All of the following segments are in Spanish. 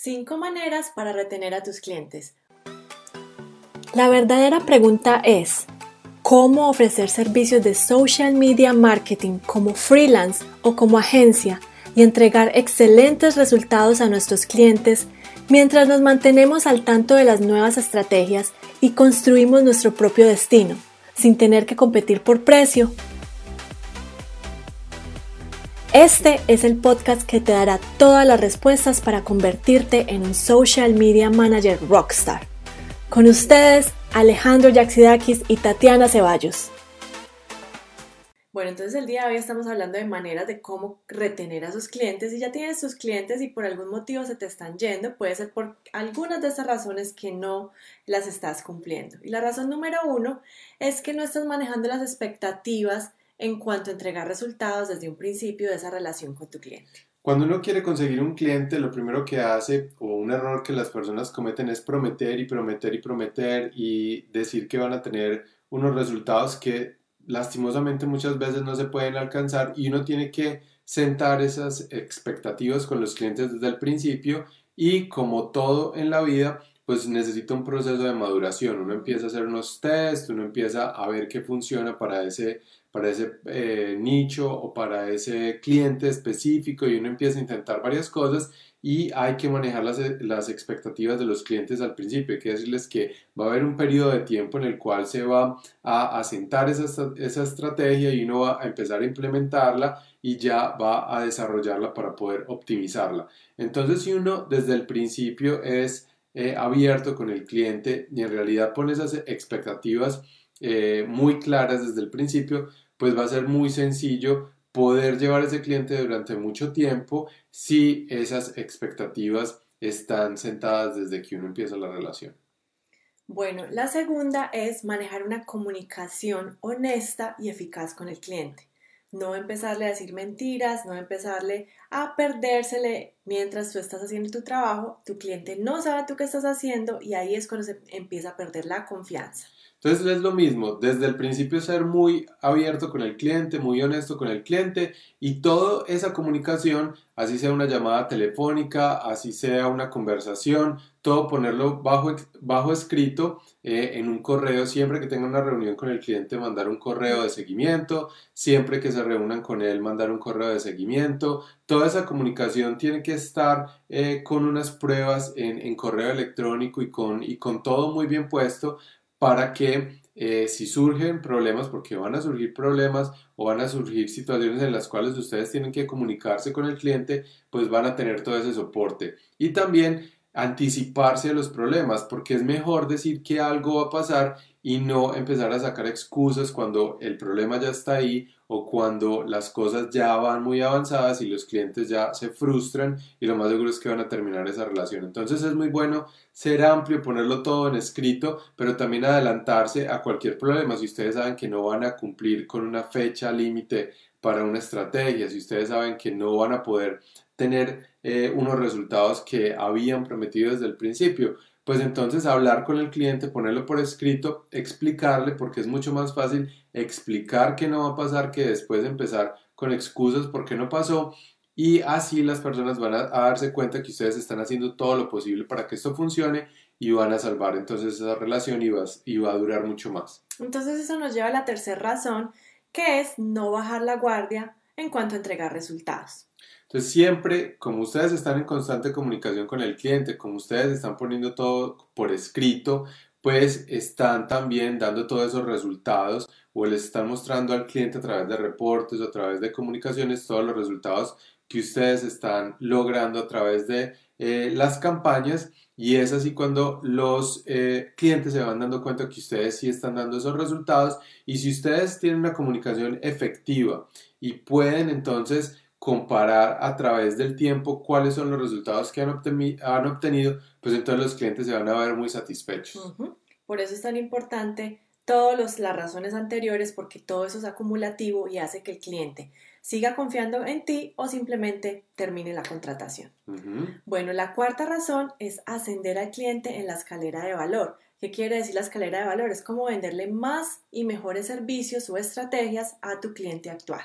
5 maneras para retener a tus clientes. La verdadera pregunta es, ¿cómo ofrecer servicios de social media marketing como freelance o como agencia y entregar excelentes resultados a nuestros clientes mientras nos mantenemos al tanto de las nuevas estrategias y construimos nuestro propio destino, sin tener que competir por precio este es el podcast que te dará todas las respuestas para convertirte en un social media manager rockstar. Con ustedes, Alejandro Yaxidakis y Tatiana Ceballos. Bueno, entonces el día de hoy estamos hablando de maneras de cómo retener a sus clientes. Y ya tienes sus clientes y por algún motivo se te están yendo, puede ser por algunas de esas razones que no las estás cumpliendo. Y la razón número uno es que no estás manejando las expectativas en cuanto a entregar resultados desde un principio de esa relación con tu cliente. Cuando uno quiere conseguir un cliente, lo primero que hace, o un error que las personas cometen, es prometer y prometer y prometer y decir que van a tener unos resultados que lastimosamente muchas veces no se pueden alcanzar y uno tiene que sentar esas expectativas con los clientes desde el principio y como todo en la vida, pues necesita un proceso de maduración. Uno empieza a hacer unos tests, uno empieza a ver qué funciona para ese para ese eh, nicho o para ese cliente específico y uno empieza a intentar varias cosas y hay que manejar las, las, expectativas de los clientes al principio. Hay que decirles que va a haber un periodo de tiempo en el cual se va a asentar esa, esa estrategia y uno va a empezar a implementarla y ya va a desarrollarla para poder optimizarla. Entonces, si uno desde el principio es eh, abierto con el cliente y en realidad pone esas expectativas eh, muy claras desde el principio, pues va a ser muy sencillo poder llevar a ese cliente durante mucho tiempo si esas expectativas están sentadas desde que uno empieza la relación. Bueno, la segunda es manejar una comunicación honesta y eficaz con el cliente. No empezarle a decir mentiras, no empezarle a perdérsele mientras tú estás haciendo tu trabajo. Tu cliente no sabe tú qué estás haciendo y ahí es cuando se empieza a perder la confianza. Entonces es lo mismo, desde el principio ser muy abierto con el cliente, muy honesto con el cliente y toda esa comunicación, así sea una llamada telefónica, así sea una conversación, todo ponerlo bajo, bajo escrito eh, en un correo, siempre que tengan una reunión con el cliente, mandar un correo de seguimiento, siempre que se reúnan con él, mandar un correo de seguimiento, toda esa comunicación tiene que estar eh, con unas pruebas en, correo electrónico y con, y con todo muy bien puesto para que eh, si surgen problemas, porque van a surgir problemas o van a surgir situaciones en las cuales ustedes tienen que comunicarse con el cliente, pues van a tener todo ese soporte. Y también anticiparse a los problemas, porque es mejor decir que algo va a pasar y no empezar a sacar excusas cuando el problema ya está ahí o cuando las cosas ya van muy avanzadas y los clientes ya se frustran y lo más seguro es que van a terminar esa relación. Entonces es muy bueno ser amplio, ponerlo todo en escrito, pero también adelantarse a cualquier problema. Si ustedes saben que no van a cumplir con una fecha límite para una estrategia, si ustedes saben que no van a poder tener eh, unos resultados que habían prometido desde el principio, pues entonces hablar con el cliente, ponerlo por escrito, explicarle, porque es mucho más fácil explicar qué no va a pasar que después empezar con excusas por qué no pasó y así las personas van a, darse cuenta que ustedes están haciendo todo lo posible para que esto funcione y van a salvar entonces esa relación y va, y va a durar mucho más. Entonces eso nos lleva a la tercera razón, que es no bajar la guardia en cuanto a entregar resultados. Entonces siempre, como ustedes están en constante comunicación con el cliente, como ustedes están poniendo todo por escrito, pues están también dando todos esos resultados o les están mostrando al cliente a través de reportes o a través de comunicaciones todos los resultados que ustedes están logrando a través de eh, las campañas. Y es así cuando los eh, clientes se van dando cuenta que ustedes sí están dando esos resultados. Y si ustedes tienen una comunicación efectiva y pueden entonces comparar a través del tiempo cuáles son los resultados que han, obtenido, pues entonces los clientes se van a ver muy satisfechos. Por eso es tan importante todas las razones anteriores, porque todo eso es acumulativo y hace que el cliente siga confiando en ti o simplemente termine la contratación. Bueno, la cuarta razón es ascender al cliente en la escalera de valor. ¿Qué quiere decir la escalera de valor? Es como venderle más y mejores servicios o estrategias a tu cliente actual.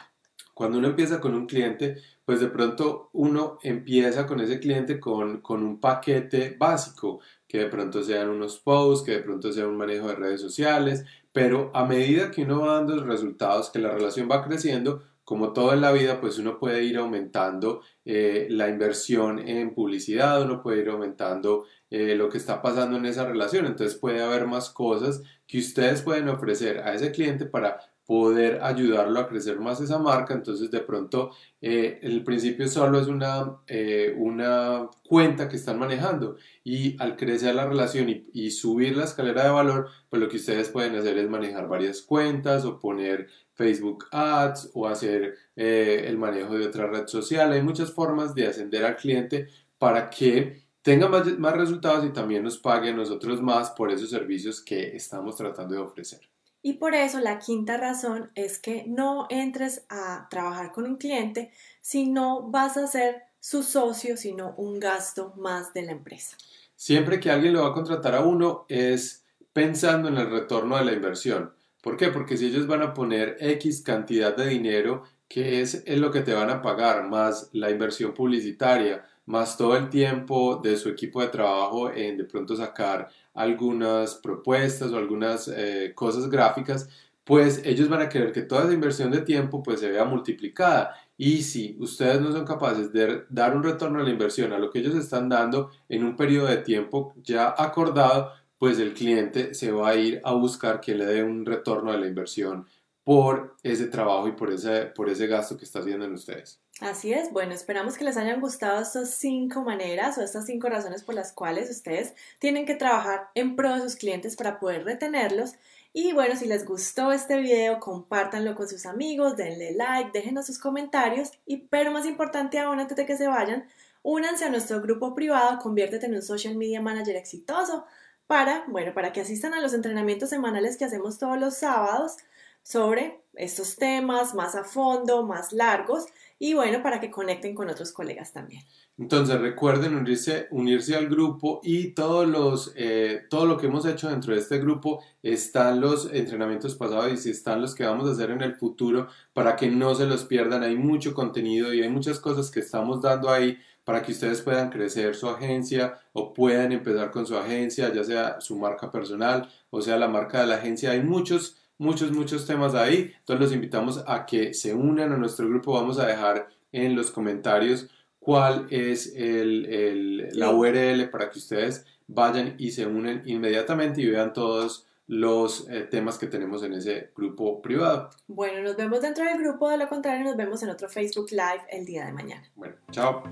Cuando uno empieza con un cliente, pues de pronto uno empieza con ese cliente con, con un paquete básico, que de pronto sean unos posts, que de pronto sea un manejo de redes sociales, pero a medida que uno va dando resultados, que la relación va creciendo, como todo en la vida, pues uno puede ir aumentando eh, la inversión en publicidad, uno puede ir aumentando eh, lo que está pasando en esa relación, entonces puede haber más cosas que ustedes pueden ofrecer a ese cliente para poder ayudarlo a crecer más esa marca. Entonces, de pronto, eh, el principio solo es una, eh, una cuenta que están manejando y al crecer la relación y, subir la escalera de valor, pues lo que ustedes pueden hacer es manejar varias cuentas o poner Facebook Ads o hacer eh, el manejo de otra red social. Hay muchas formas de ascender al cliente para que tenga más, más resultados y también nos pague a nosotros más por esos servicios que estamos tratando de ofrecer. Y por eso la quinta razón es que no entres a trabajar con un cliente si no vas a ser su socio, sino un gasto más de la empresa. Siempre que alguien lo va a contratar a uno es pensando en el retorno de la inversión. ¿Por qué? Porque si ellos van a poner X cantidad de dinero, que es, lo que te van a pagar, más la inversión publicitaria, más todo el tiempo de su equipo de trabajo en de pronto sacar algunas propuestas o algunas eh, cosas gráficas, pues ellos van a querer que toda esa inversión de tiempo pues se vea multiplicada. Y si ustedes no son capaces de dar un retorno a la inversión a lo que ellos están dando en un periodo de tiempo ya acordado, pues el cliente se va a ir a buscar que le dé un retorno a la inversión por ese trabajo y por ese, por ese gasto que está haciendo en ustedes. Así es, bueno, esperamos que les hayan gustado estas cinco maneras o estas cinco razones por las cuales ustedes tienen que trabajar en pro de sus clientes para poder retenerlos. Y bueno, si les gustó este video, compártanlo con sus amigos, denle like, déjenos sus comentarios y, pero más importante aún, antes de que se vayan, únanse a nuestro grupo privado, conviértete en un social media manager exitoso para, bueno, para que asistan a los entrenamientos semanales que hacemos todos los sábados sobre estos temas más a fondo, más largos y bueno, para que conecten con otros colegas también. Entonces recuerden unirse, unirse al grupo y todos los, eh, todo lo que hemos hecho dentro de este grupo están los entrenamientos pasados y están los que vamos a hacer en el futuro para que no se los pierdan. Hay mucho contenido y hay muchas cosas que estamos dando ahí para que ustedes puedan crecer su agencia o puedan empezar con su agencia, ya sea su marca personal o sea la marca de la agencia. Hay muchos muchos, muchos temas ahí. Entonces los invitamos a que se unan a nuestro grupo. Vamos a dejar en los comentarios cuál es el, la URL para que ustedes vayan y se unen inmediatamente y vean todos los eh, temas que tenemos en ese grupo privado. Bueno, nos vemos dentro del grupo, de lo contrario nos vemos en otro Facebook Live el día de mañana. Bueno, chao.